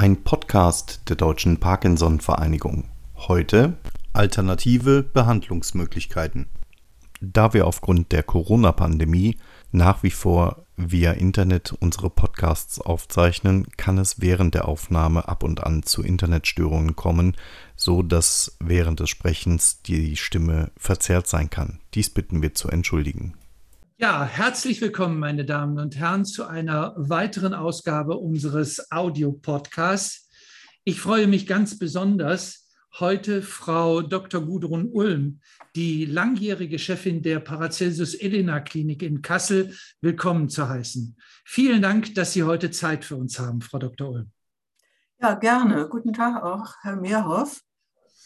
Ein Podcast der Deutschen Parkinson-Vereinigung. Heute alternative Behandlungsmöglichkeiten. Da wir aufgrund der Corona-Pandemie nach wie vor via Internet unsere Podcasts aufzeichnen, kann es während der Aufnahme ab und an zu Internetstörungen kommen, so dass während des Sprechens die Stimme verzerrt sein kann. Dies bitten wir zu entschuldigen. Ja, herzlich willkommen, meine Damen und Herren, zu einer weiteren Ausgabe unseres Audio-Podcasts. Ich freue mich ganz besonders, heute Frau Dr. Gudrun Ulm, die langjährige Chefin der Paracelsus Elena Klinik in Kassel, willkommen zu heißen. Vielen Dank, dass Sie heute Zeit für uns haben, Frau Dr. Ulm. Ja, gerne. Guten Tag auch, Herr Mehrhoff.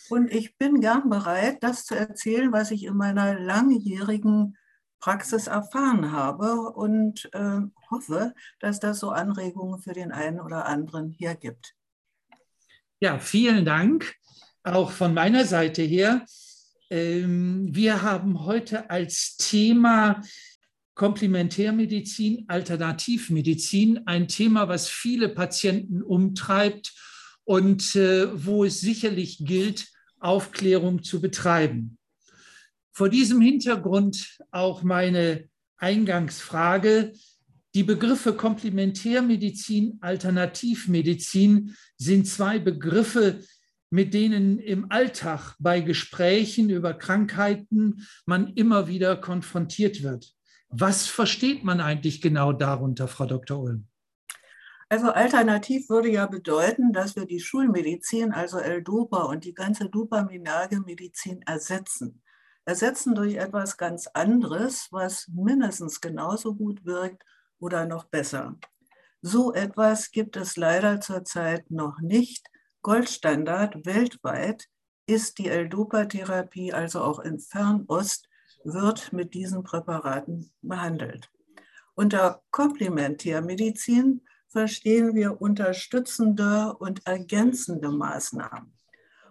Und ich bin gern bereit, das zu erzählen, was ich in meiner langjährigen Praxis erfahren habe und äh, hoffe, dass das so Anregungen für den einen oder anderen hier gibt. Ja, vielen Dank auch von meiner Seite her. Ähm, wir haben heute als Thema Komplementärmedizin, Alternativmedizin, ein Thema, was viele Patienten umtreibt und äh, wo es sicherlich gilt, Aufklärung zu betreiben. Vor diesem Hintergrund auch meine Eingangsfrage. Die Begriffe Komplementärmedizin, Alternativmedizin sind zwei Begriffe, mit denen im Alltag bei Gesprächen über Krankheiten man immer wieder konfrontiert wird. Was versteht man eigentlich genau darunter, Frau Dr. Ulm? Also alternativ würde ja bedeuten, dass wir die Schulmedizin, also L-Dopa und die ganze dopaminerge Medizin ersetzen ersetzen durch etwas ganz anderes, was mindestens genauso gut wirkt oder noch besser. So etwas gibt es leider zurzeit noch nicht. Goldstandard weltweit ist die L-Dopa-Therapie, also auch in Fernost, wird mit diesen Präparaten behandelt. Unter Komplementärmedizin verstehen wir unterstützende und ergänzende Maßnahmen.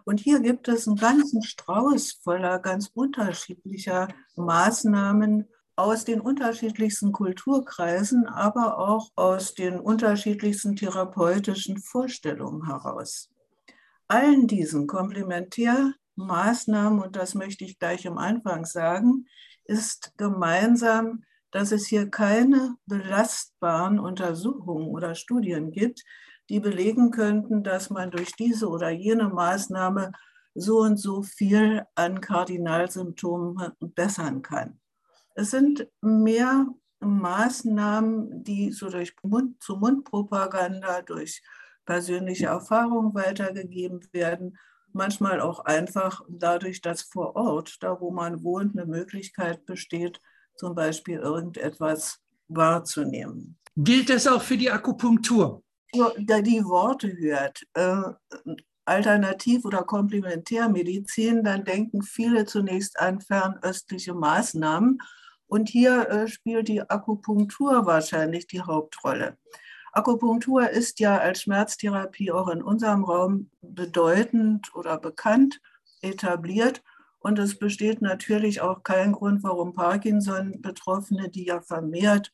Und hier gibt es einen ganzen Strauß voller ganz unterschiedlicher Maßnahmen aus den unterschiedlichsten Kulturkreisen, aber auch aus den unterschiedlichsten therapeutischen Vorstellungen heraus. Allen diesen Komplementärmaßnahmen, und das möchte ich gleich am Anfang sagen, ist gemeinsam, dass es hier keine belastbaren Untersuchungen oder Studien gibt, die belegen könnten, dass man durch diese oder jene Maßnahme so und so viel an Kardinalsymptomen bessern kann. Es sind mehr Maßnahmen, die so durch Mund-zu-Mund-Propaganda, durch persönliche Erfahrungen weitergegeben werden, manchmal auch einfach dadurch, dass vor Ort, da wo man wohnt, eine Möglichkeit besteht, zum Beispiel irgendetwas wahrzunehmen. Gilt das auch für die Akupunktur? Die Worte hört, äh, Alternativ- oder Komplementärmedizin, dann denken viele zunächst an fernöstliche Maßnahmen. Und hier äh, spielt die Akupunktur wahrscheinlich die Hauptrolle. Akupunktur ist ja als Schmerztherapie auch in unserem Raum bedeutend oder bekannt etabliert. Und es besteht natürlich auch kein Grund, warum Parkinson-Betroffene, die ja vermehrt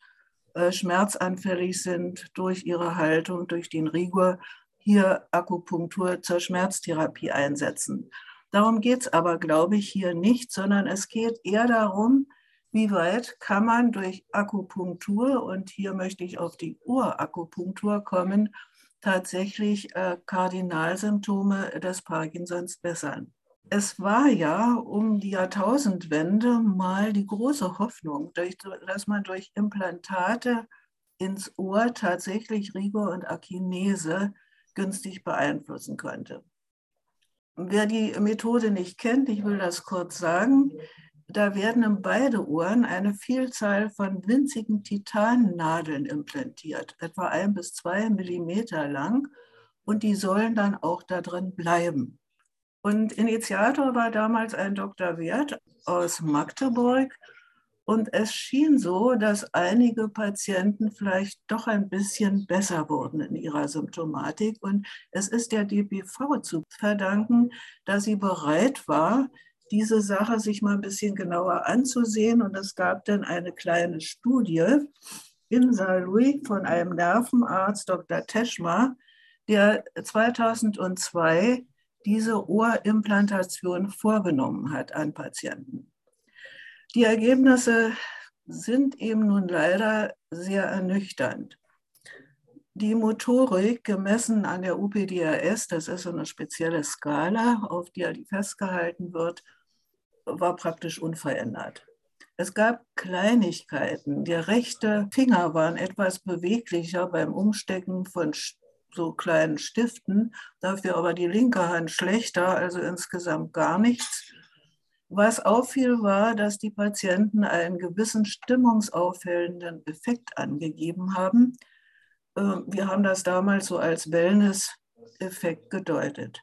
schmerzanfällig sind durch ihre Haltung, durch den Rigor, hier Akupunktur zur Schmerztherapie einsetzen. Darum geht es aber, glaube ich, hier nicht, sondern es geht eher darum, wie weit kann man durch Akupunktur, und hier möchte ich auf die Urakupunktur kommen, tatsächlich äh, Kardinalsymptome des Parkinsons bessern es war ja um die Jahrtausendwende mal die große Hoffnung, dass man durch Implantate ins Ohr tatsächlich Rigor und Akinese günstig beeinflussen könnte. Wer die Methode nicht kennt, ich will das kurz sagen, da werden in beide Ohren eine Vielzahl von winzigen Titannadeln implantiert, etwa ein bis zwei Millimeter lang, und die sollen dann auch da drin bleiben. Und Initiator war damals ein Dr. Wert aus Magdeburg. Und es schien so, dass einige Patienten vielleicht doch ein bisschen besser wurden in ihrer Symptomatik. Und es ist der DPV zu verdanken, dass sie bereit war, diese Sache sich mal ein bisschen genauer anzusehen. Und es gab dann eine kleine Studie in Saarlouis von einem Nervenarzt, Dr. Teschma, der 2002 diese Ohrimplantation vorgenommen hat an Patienten. Die Ergebnisse sind eben nun leider sehr ernüchternd. Die Motorik gemessen an der UPDRS, das ist so eine spezielle Skala, auf der die festgehalten wird, war praktisch unverändert. Es gab Kleinigkeiten. Der rechte Finger war etwas beweglicher beim Umstecken von so kleinen Stiften, dafür aber die linke Hand schlechter, also insgesamt gar nichts. Was auffiel, war, dass die Patienten einen gewissen stimmungsaufhellenden Effekt angegeben haben. Ähm, wir haben das damals so als Wellness-Effekt gedeutet.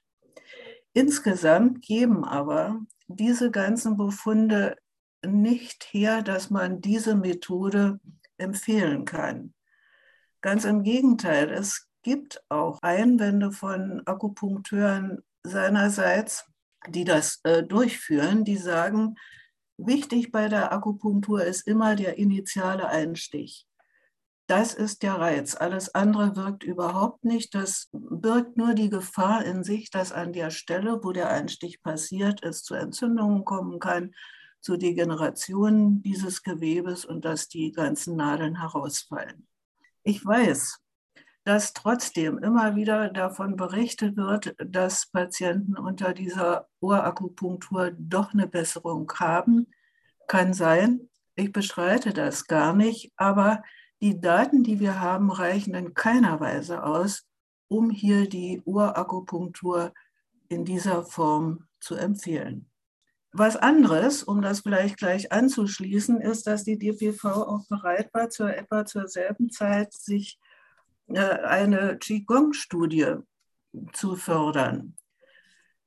Insgesamt geben aber diese ganzen Befunde nicht her, dass man diese Methode empfehlen kann. Ganz im Gegenteil, es gibt auch Einwände von Akupunkteuren seinerseits, die das äh, durchführen, die sagen, wichtig bei der Akupunktur ist immer der initiale Einstich. Das ist der Reiz. Alles andere wirkt überhaupt nicht. Das birgt nur die Gefahr in sich, dass an der Stelle, wo der Einstich passiert, es zu Entzündungen kommen kann, zu Degenerationen dieses Gewebes und dass die ganzen Nadeln herausfallen. Ich weiß, dass trotzdem immer wieder davon berichtet wird, dass Patienten unter dieser Ohrakupunktur doch eine Besserung haben. Kann sein, ich beschreite das gar nicht, aber die Daten, die wir haben, reichen in keiner Weise aus, um hier die Ohrakupunktur in dieser Form zu empfehlen. Was anderes, um das vielleicht gleich anzuschließen, ist, dass die DPV auch bereit war, zur, etwa zur selben Zeit sich eine Qigong-Studie zu fördern.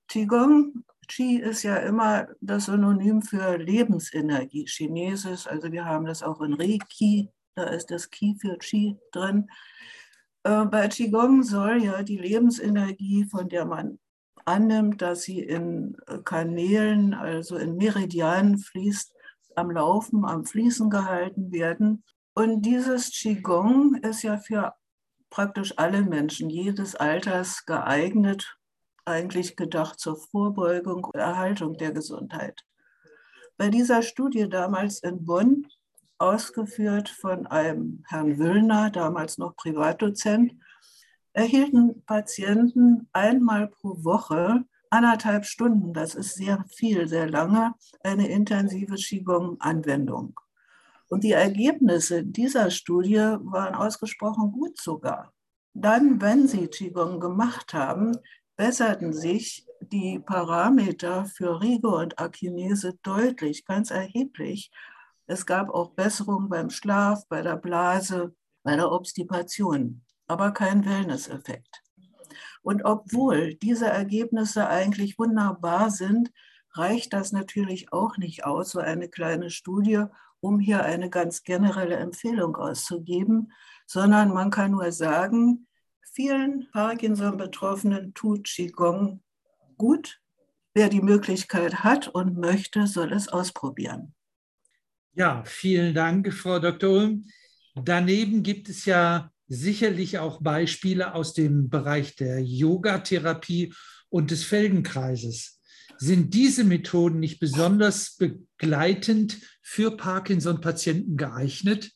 Qigong, Qi ist ja immer das Synonym für Lebensenergie, Chinesisch, also wir haben das auch in Reiki, da ist das Qi für Qi drin. Äh, bei Qigong soll ja die Lebensenergie, von der man annimmt, dass sie in Kanälen, also in Meridianen fließt, am Laufen, am Fließen gehalten werden. Und dieses Qigong ist ja für praktisch alle Menschen jedes Alters geeignet, eigentlich gedacht zur Vorbeugung und Erhaltung der Gesundheit. Bei dieser Studie damals in Bonn, ausgeführt von einem Herrn Wüllner, damals noch Privatdozent, erhielten Patienten einmal pro Woche anderthalb Stunden, das ist sehr viel, sehr lange, eine intensive Qigong-Anwendung. Und die Ergebnisse dieser Studie waren ausgesprochen gut sogar. Dann, wenn sie Qigong gemacht haben, besserten sich die Parameter für Rigor und Akinese deutlich, ganz erheblich. Es gab auch Besserungen beim Schlaf, bei der Blase, bei der Obstipation, aber kein Wellness-Effekt. Und obwohl diese Ergebnisse eigentlich wunderbar sind, reicht das natürlich auch nicht aus, so eine kleine Studie, um hier eine ganz generelle Empfehlung auszugeben, sondern man kann nur sagen, vielen Parkinson-Betroffenen tut Qigong gut. Wer die Möglichkeit hat und möchte, soll es ausprobieren. Ja, vielen Dank, Frau Dr. Ulm. Daneben gibt es ja sicherlich auch Beispiele aus dem Bereich der Yogatherapie und des Feldenkreises. Sind diese Methoden nicht besonders begleitend für Parkinson-Patienten geeignet?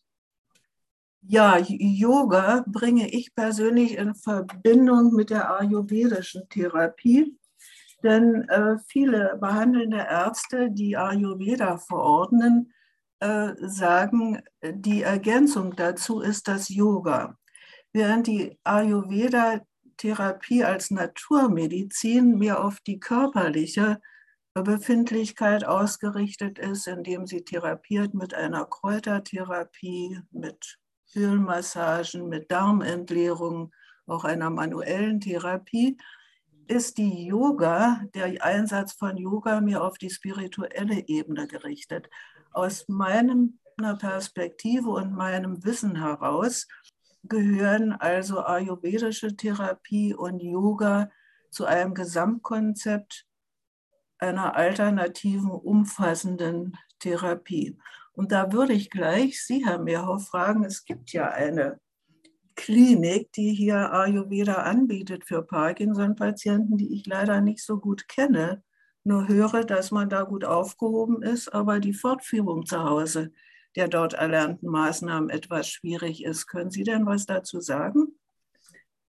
Ja, Yoga bringe ich persönlich in Verbindung mit der ayurvedischen Therapie. Denn äh, viele behandelnde Ärzte, die Ayurveda verordnen, äh, sagen, die Ergänzung dazu ist das Yoga. Während die Ayurveda-Therapie als Naturmedizin mehr auf die körperliche Befindlichkeit ausgerichtet ist, indem sie therapiert mit einer Kräutertherapie, mit Höhlenmassagen, mit Darmentleerung, auch einer manuellen Therapie, ist die Yoga, der Einsatz von Yoga mehr auf die spirituelle Ebene gerichtet. Aus meiner Perspektive und meinem Wissen heraus gehören also ayurvedische Therapie und Yoga zu einem Gesamtkonzept einer alternativen, umfassenden Therapie. Und da würde ich gleich Sie, Herr Mehrhoff, fragen, es gibt ja eine Klinik, die hier Ayurveda anbietet für Parkinson-Patienten, die ich leider nicht so gut kenne. Nur höre, dass man da gut aufgehoben ist, aber die Fortführung zu Hause der dort erlernten Maßnahmen etwas schwierig ist. Können Sie denn was dazu sagen?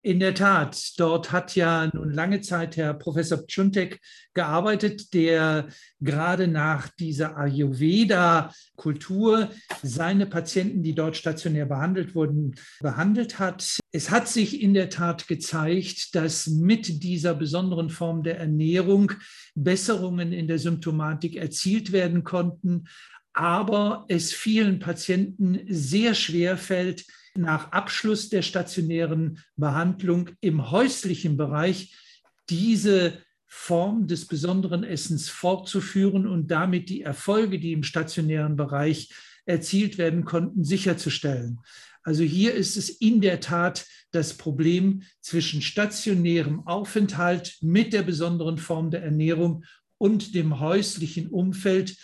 In der Tat, dort hat ja nun lange Zeit Herr Professor Pschuntek gearbeitet, der gerade nach dieser Ayurveda-Kultur seine Patienten, die dort stationär behandelt wurden, behandelt hat. Es hat sich in der Tat gezeigt, dass mit dieser besonderen Form der Ernährung Besserungen in der Symptomatik erzielt werden konnten, aber es vielen Patienten sehr schwer fällt, nach Abschluss der stationären Behandlung im häuslichen Bereich diese Form des besonderen Essens fortzuführen und damit die Erfolge, die im stationären Bereich erzielt werden konnten, sicherzustellen. Also hier ist es in der Tat das Problem zwischen stationärem Aufenthalt mit der besonderen Form der Ernährung und dem häuslichen Umfeld,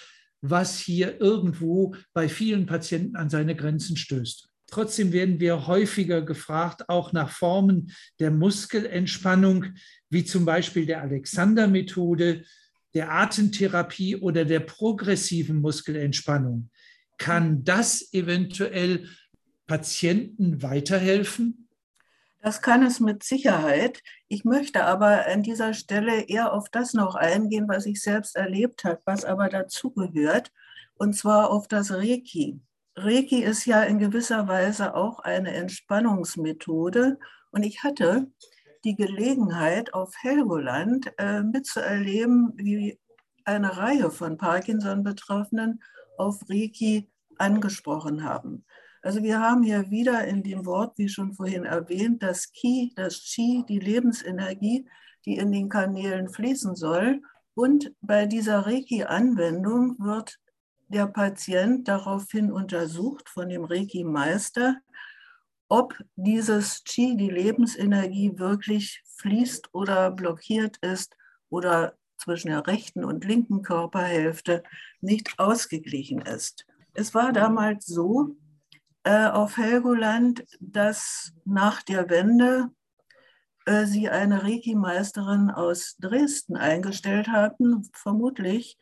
was hier irgendwo bei vielen Patienten an seine Grenzen stößt. Trotzdem werden wir häufiger gefragt, auch nach Formen der Muskelentspannung, wie zum Beispiel der Alexander-Methode, der Atemtherapie oder der progressiven Muskelentspannung. Kann das eventuell Patienten weiterhelfen? Das kann es mit Sicherheit. Ich möchte aber an dieser Stelle eher auf das noch eingehen, was ich selbst erlebt habe, was aber dazugehört, und zwar auf das Reiki. Reiki ist ja in gewisser Weise auch eine Entspannungsmethode. Und ich hatte die Gelegenheit, auf Helgoland äh, mitzuerleben, wie eine Reihe von Parkinson-Betroffenen auf Reiki angesprochen haben. Also wir haben hier wieder in dem Wort, wie schon vorhin erwähnt, das Ki, das Chi, die Lebensenergie, die in den Kanälen fließen soll. Und bei dieser Reiki-Anwendung wird der Patient daraufhin untersucht von dem Reiki-Meister, ob dieses Qi, die Lebensenergie, wirklich fließt oder blockiert ist oder zwischen der rechten und linken Körperhälfte nicht ausgeglichen ist. Es war damals so äh, auf Helgoland, dass nach der Wende äh, sie eine Reiki-Meisterin aus Dresden eingestellt hatten, vermutlich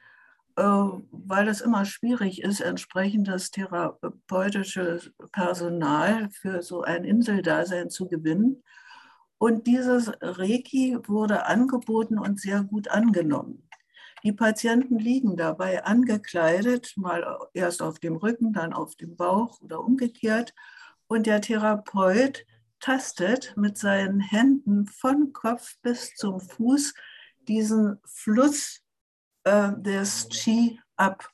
äh, weil es immer schwierig ist, entsprechendes therapeutisches Personal für so ein Inseldasein zu gewinnen. Und dieses Reiki wurde angeboten und sehr gut angenommen. Die Patienten liegen dabei angekleidet, mal erst auf dem Rücken, dann auf dem Bauch oder umgekehrt. Und der Therapeut tastet mit seinen Händen von Kopf bis zum Fuß diesen Fluss äh, des Qi ab.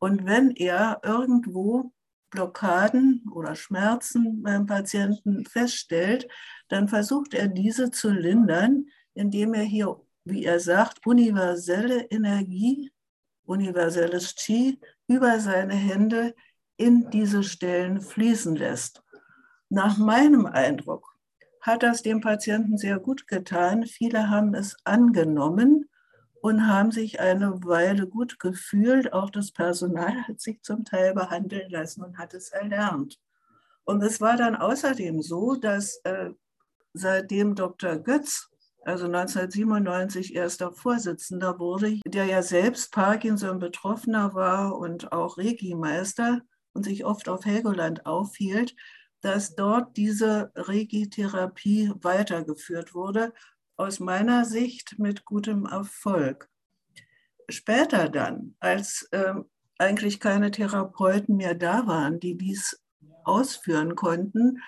Und wenn er irgendwo Blockaden oder Schmerzen beim Patienten feststellt, dann versucht er diese zu lindern, indem er hier, wie er sagt, universelle Energie, universelles Qi über seine Hände in diese Stellen fließen lässt. Nach meinem Eindruck hat das dem Patienten sehr gut getan. Viele haben es angenommen und haben sich eine Weile gut gefühlt. Auch das Personal hat sich zum Teil behandeln lassen und hat es erlernt. Und es war dann außerdem so, dass äh, seitdem Dr. Götz, also 1997 erster Vorsitzender wurde, der ja selbst Parkinson-Betroffener war und auch Reiki-Meister und sich oft auf Helgoland aufhielt, dass dort diese Reiki-Therapie weitergeführt wurde aus meiner Sicht mit gutem Erfolg. Später dann, als ähm, eigentlich keine Therapeuten mehr da waren, die dies ausführen konnten,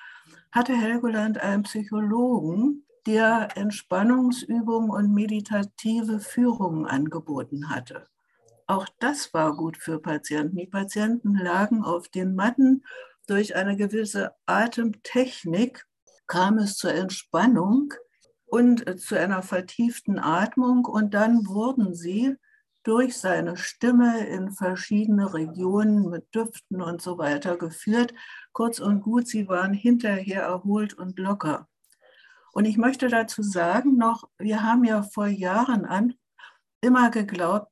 hatte Helgoland einen Psychologen, der Entspannungsübungen und meditative Führungen angeboten hatte. Auch das war gut für Patienten. Die Patienten lagen auf den Matten. Durch eine gewisse Atemtechnik kam es zur Entspannung und äh, zu einer vertieften Atmung. Und dann wurden sie durch seine Stimme in verschiedene Regionen mit Düften und so weiter geführt. Kurz und gut, sie waren hinterher erholt und locker. Und ich möchte dazu sagen noch, wir haben ja vor Jahren an immer geglaubt,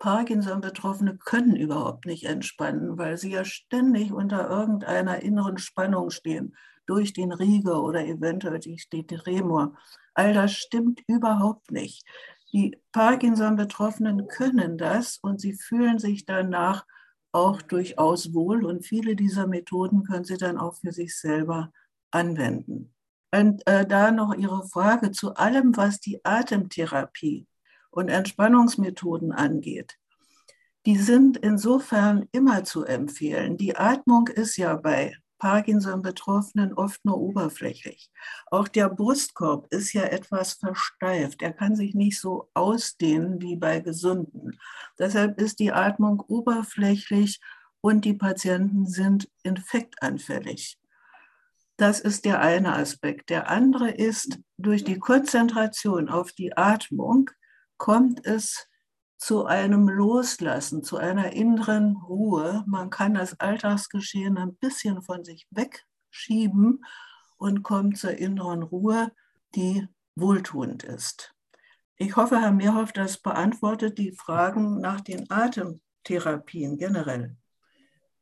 Parkinson-Betroffene können überhaupt nicht entspannen, weil sie ja ständig unter irgendeiner inneren Spannung stehen. durch den Rieger oder eventuell durch den Remor. All das stimmt überhaupt nicht. Die Parkinson-Betroffenen können das und sie fühlen sich danach auch durchaus wohl und viele dieser Methoden können sie dann auch für sich selber anwenden. Und äh, da noch Ihre Frage zu allem, was die Atemtherapie und Entspannungsmethoden angeht. Die sind insofern immer zu empfehlen. Die Atmung ist ja bei Parkinson-Betroffenen oft nur oberflächlich. Auch der Brustkorb ist ja etwas versteift. Er kann sich nicht so ausdehnen wie bei Gesunden. Deshalb ist die Atmung oberflächlich und die Patienten sind infektanfällig. Das ist der eine Aspekt. Der andere ist, durch die Konzentration auf die Atmung kommt es zu einem Loslassen, zu einer inneren Ruhe. Man kann das Alltagsgeschehen ein bisschen von sich wegschieben und kommt zur inneren Ruhe, die wohltuend ist. Ich hoffe, Herr Mehrhoff, das beantwortet die Fragen nach den Atemtherapien generell.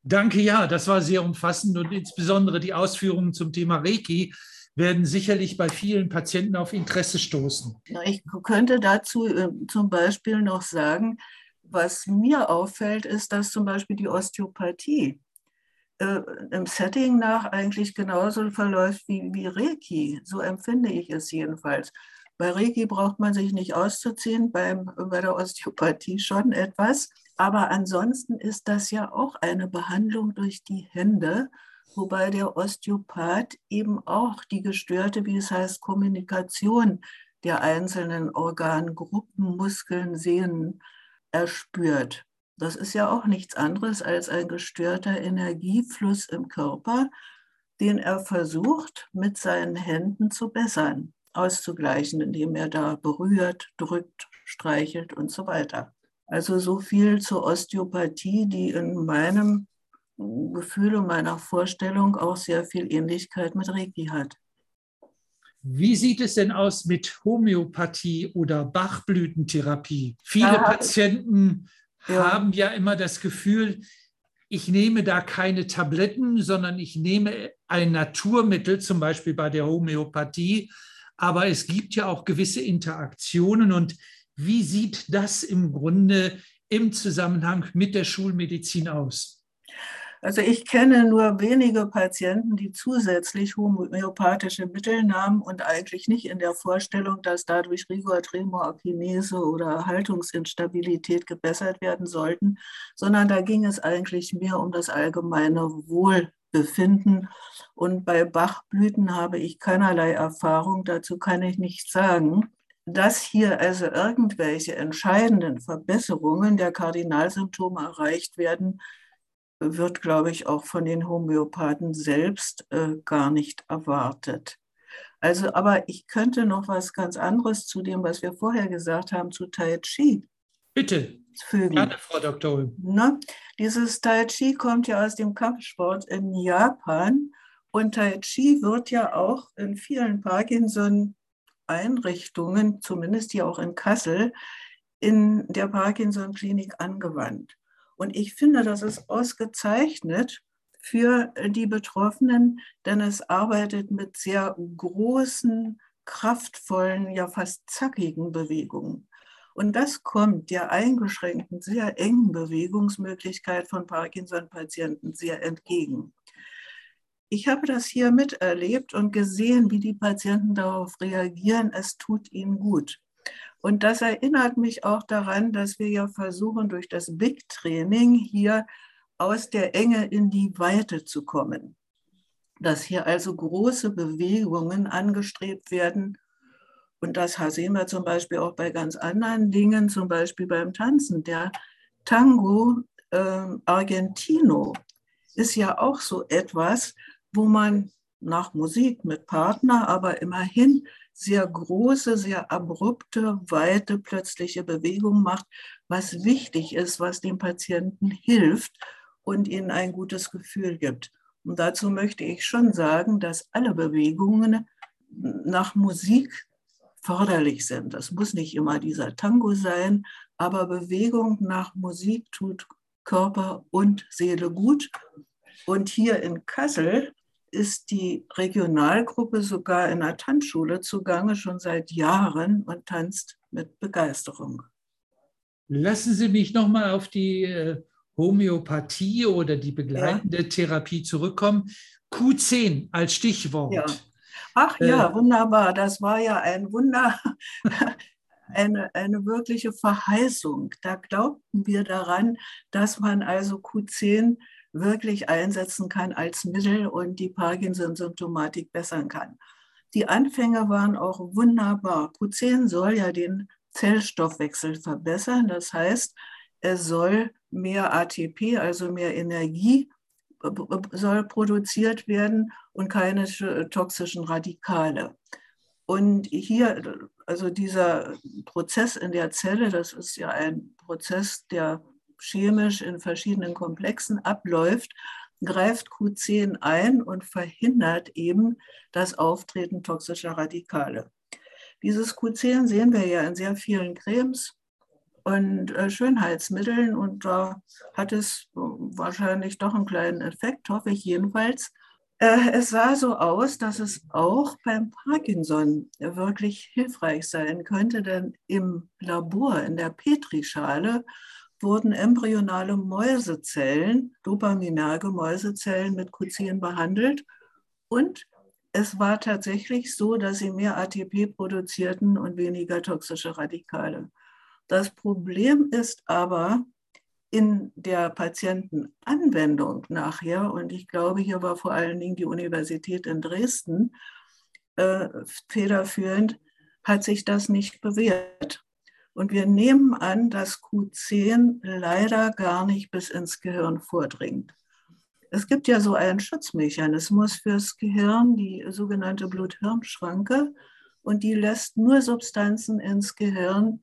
Danke, ja, das war sehr umfassend und insbesondere die Ausführungen zum Thema Reiki werden sicherlich bei vielen Patienten auf Interesse stoßen. Ich könnte dazu äh, zum Beispiel noch sagen, was mir auffällt, ist, dass zum Beispiel die Osteopathie äh, im Setting nach eigentlich genauso verläuft wie, wie Reiki. So empfinde ich es jedenfalls. Bei Reiki braucht man sich nicht auszuziehen, beim, bei der Osteopathie schon etwas. Aber ansonsten ist das ja auch eine Behandlung durch die Hände wobei der Osteopath eben auch die gestörte, wie es heißt, Kommunikation der einzelnen Organgruppen, Muskeln, Sehnen erspürt. Das ist ja auch nichts anderes als ein gestörter Energiefluss im Körper, den er versucht mit seinen Händen zu bessern, auszugleichen, indem er da berührt, drückt, streichelt und so weiter. Also so viel zur Osteopathie, die in meinem Gefühl und meiner Vorstellung auch sehr viel Ähnlichkeit mit Reiki hat. Wie sieht es denn aus mit Homöopathie oder Bachblütentherapie? Viele ja, Patienten ja. haben ja immer das Gefühl, ich nehme da keine Tabletten, sondern ich nehme ein Naturmittel, zum Beispiel bei der Homöopathie. Aber es gibt ja auch gewisse Interaktionen. Und wie sieht das im Grunde im Zusammenhang mit der Schulmedizin aus? Also ich kenne nur wenige Patienten, die zusätzlich homöopathische Mittel nahmen und eigentlich nicht in der Vorstellung, dass dadurch Rigor, Tremor, Kinese oder Haltungsinstabilität gebessert werden sollten, sondern da ging es eigentlich mehr um das allgemeine Wohlbefinden. Und bei Bachblüten habe ich keinerlei Erfahrung, dazu kann ich nichts sagen. Dass hier also irgendwelche entscheidenden Verbesserungen der Kardinalsymptome erreicht werden, wird, glaube ich, auch von den Homöopathen selbst äh, gar nicht erwartet. Also, aber ich könnte noch was ganz anderes zu dem, was wir vorher gesagt haben, zu Tai Chi. Bitte. Fügen. Gerne, Frau Doktorin. Ne? Dieses Tai Chi kommt ja aus dem Kampfsport in Japan und Tai Chi wird ja auch in vielen Parkinson-Einrichtungen, zumindest hier auch in Kassel, in der Parkinson-Klinik angewandt. Und ich finde, das ist ausgezeichnet für die Betroffenen, denn es arbeitet mit sehr großen, kraftvollen, ja fast zackigen Bewegungen. Und das kommt der eingeschränkten, sehr engen Bewegungsmöglichkeit von Parkinson-Patienten sehr entgegen. Ich habe das hier miterlebt und gesehen, wie die Patienten darauf reagieren. Es tut ihnen gut. Und das erinnert mich auch daran, dass wir ja versuchen, durch das Big Training hier aus der Enge in die Weite zu kommen. Dass hier also große Bewegungen angestrebt werden. Und das sehen wir zum Beispiel auch bei ganz anderen Dingen, zum Beispiel beim Tanzen. Der Tango äh, Argentino ist ja auch so etwas, wo man nach Musik mit Partner, aber immerhin sehr große, sehr abrupte, weite, plötzliche Bewegungen macht, was wichtig ist, was dem Patienten hilft und ihnen ein gutes Gefühl gibt. Und dazu möchte ich schon sagen, dass alle Bewegungen nach Musik förderlich sind. Das muss nicht immer dieser Tango sein, aber Bewegung nach Musik tut Körper und Seele gut. Und hier in Kassel ist die Regionalgruppe sogar in der Tanzschule zugange, schon seit Jahren und tanzt mit Begeisterung. Lassen Sie mich nochmal auf die äh, Homöopathie oder die begleitende ja. Therapie zurückkommen. Q10 als Stichwort. Ja. Ach ja, äh, wunderbar. Das war ja ein Wunder, eine, eine wirkliche Verheißung. Da glaubten wir daran, dass man also Q10 wirklich einsetzen kann als Mittel und die Parkinson-Symptomatik bessern kann. Die Anfänge waren auch wunderbar. Q10 soll ja den Zellstoffwechsel verbessern. Das heißt, es soll mehr ATP, also mehr Energie, soll produziert werden und keine toxischen Radikale. Und hier, also dieser Prozess in der Zelle, das ist ja ein Prozess, der chemisch in verschiedenen Komplexen abläuft, greift Q10 ein und verhindert eben das Auftreten toxischer Radikale. Dieses Q10 sehen wir ja in sehr vielen Cremes und äh, Schönheitsmitteln und da hat es wahrscheinlich doch einen kleinen Effekt, hoffe ich jedenfalls. Äh, es sah so aus, dass es auch beim Parkinson wirklich hilfreich sein könnte, denn im Labor, in der Petrischale, wurden embryonale Mäusezellen, dopaminerge Mäusezellen mit Q10 behandelt und es war tatsächlich so, dass sie mehr ATP produzierten und weniger toxische Radikale. Das Problem ist aber in der Patientenanwendung nachher, und ich glaube, hier war vor allen Dingen die Universität in Dresden äh, federführend, hat sich das nicht bewährt. Und wir nehmen an, dass Q10 leider gar nicht bis ins Gehirn vordringt. Es gibt ja so einen Schutzmechanismus fürs Gehirn, die sogenannte Blut-Hirn-Schranke, und die lässt nur Substanzen ins Gehirn,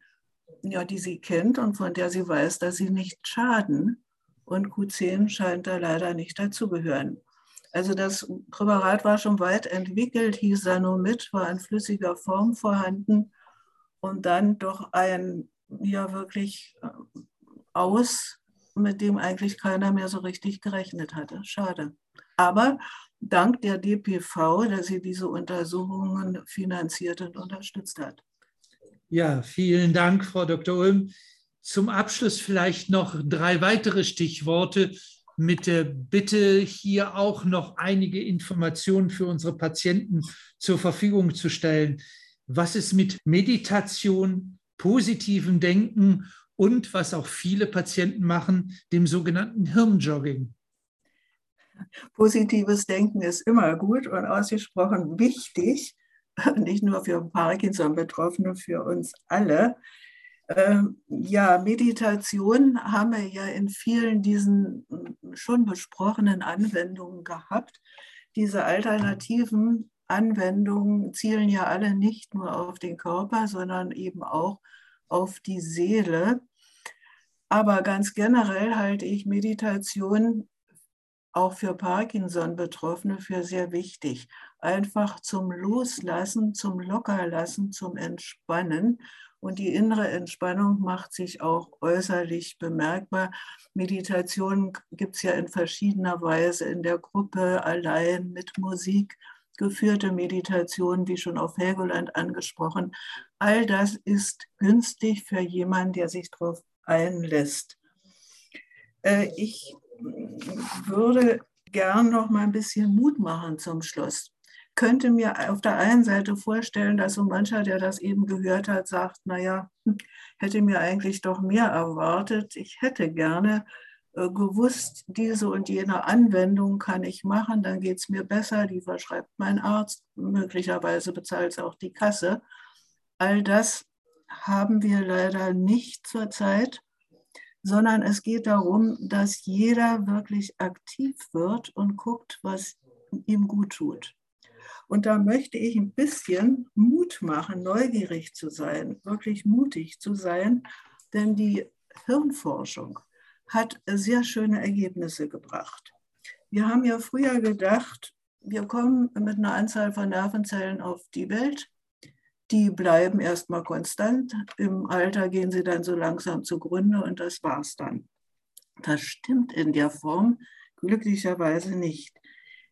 ja, die sie kennt und von der sie weiß, dass sie nicht schaden. Und Q10 scheint da leider nicht dazugehören. Also das Präparat war schon weit entwickelt, hieß Sanomid, war in flüssiger Form vorhanden und dann doch ein ja wirklich äh, aus, mit dem eigentlich keiner mehr so richtig gerechnet hatte. Schade. Aber dank der DPV, dass sie diese Untersuchungen finanziert und unterstützt hat. Ja, vielen Dank, Frau Dr. Ulm. Zum Abschluss vielleicht noch drei weitere Stichworte mit der Bitte, hier auch noch einige Informationen für unsere Patienten zur Verfügung zu stellen was ist mit Meditation, positivem Denken und was auch viele Patienten machen, dem sogenannten Hirnjogging. Positives Denken ist immer gut und ausgesprochen wichtig, nicht nur für Parkinson-Betroffene, für uns alle. Ähm, ja, Meditation haben wir ja in vielen diesen schon besprochenen Anwendungen gehabt. Diese alternativen Anwendungen zielen ja alle nicht nur auf den Körper, sondern eben auch auf die Seele. Aber ganz generell halte ich Meditation auch für Parkinson-Betroffene für sehr wichtig. Einfach zum Loslassen, zum Lockerlassen, zum Entspannen. Und die innere Entspannung macht sich auch äußerlich bemerkbar. Meditation gibt es ja in verschiedener Weise in der Gruppe, allein, mit Musik geführte Meditation, wie schon auf Helgoland angesprochen. All das ist günstig für jemanden, der sich darauf einlässt. Äh, ich würde gern noch mal ein bisschen Mut machen zum Schluss. Könnte mir auf der einen Seite vorstellen, dass so mancher, der das eben gehört hat, sagt, naja, hätte mir eigentlich doch mehr erwartet. Ich hätte gerne gewusst, diese und jene Anwendung kann ich machen, dann geht es mir besser, die verschreibt mein Arzt, möglicherweise bezahlt es auch die Kasse. All das haben wir leider nicht zurzeit, sondern es geht darum, dass jeder wirklich aktiv wird und guckt, was ihm gut tut. Und da möchte ich ein bisschen Mut machen, neugierig zu sein, wirklich mutig zu sein, denn die Hirnforschung hat sehr schöne Ergebnisse gebracht. Wir haben ja früher gedacht, wir kommen mit einer Anzahl von Nervenzellen auf die Welt. Die bleiben erstmal konstant. Im Alter gehen sie dann so langsam zugrunde und das war's dann. Das stimmt in der Form glücklicherweise nicht.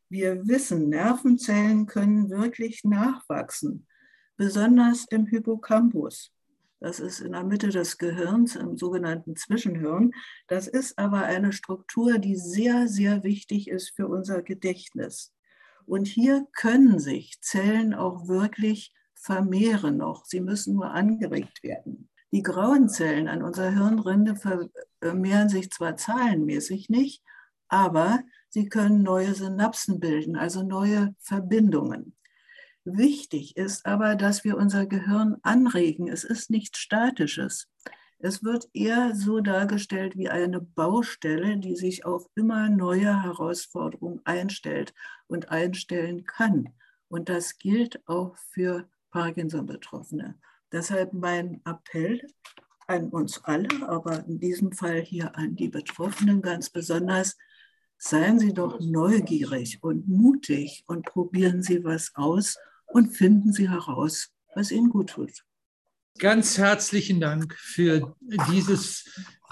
Wir wissen, Nervenzellen können wirklich nachwachsen, besonders im Hippocampus. Das ist in der Mitte des Gehirns, im sogenannten Zwischenhirn. Das ist aber eine Struktur, die sehr, sehr wichtig ist für unser Gedächtnis. Und hier können sich Zellen auch wirklich vermehren noch. Sie müssen nur angeregt werden. Die grauen Zellen an unserer Hirnrinde vermehren sich zwar zahlenmäßig nicht, aber sie können neue Synapsen bilden, also neue Verbindungen. Wichtig ist aber, dass wir unser Gehirn anregen. Es ist nichts Statisches. Es wird eher so dargestellt wie eine Baustelle, die sich auf immer neue Herausforderungen einstellt und einstellen kann. Und das gilt auch für Parkinson-Betroffene. Deshalb mein Appell an uns alle, aber in diesem Fall hier an die Betroffenen ganz besonders, seien Sie doch neugierig und mutig und probieren Sie was aus und finden Sie heraus, was Ihnen gut tut. Ganz herzlichen Dank für dieses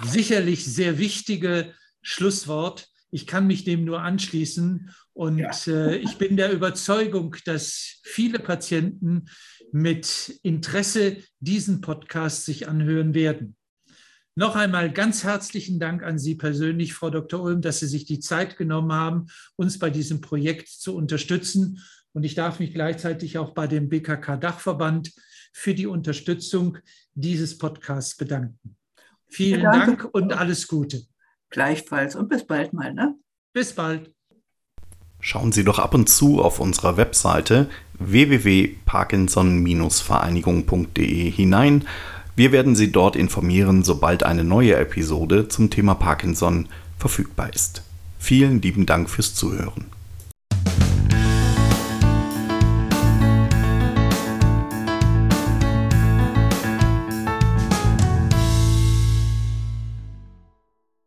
sicherlich sehr wichtige Schlusswort. Ich kann mich dem nur anschließen und ja. äh, ich bin der Überzeugung, dass viele Patienten mit Interesse diesen Podcast sich anhören werden. Noch einmal ganz herzlichen Dank an Sie persönlich, Frau Dr. Ulm, dass Sie sich die Zeit genommen haben, uns bei diesem Projekt zu unterstützen. Und ich darf mich gleichzeitig auch bei dem BKK-Dachverband für die Unterstützung dieses Podcasts bedanken. Vielen ja, Dank und alles Gute. Gleichfalls und bis bald mal. Ne? Bis bald. Schauen Sie doch ab und zu auf unserer Webseite www.parkinson-vereinigung.de hinein. Wir werden Sie dort informieren, sobald eine neue Episode zum Thema Parkinson verfügbar ist. Vielen lieben Dank fürs Zuhören.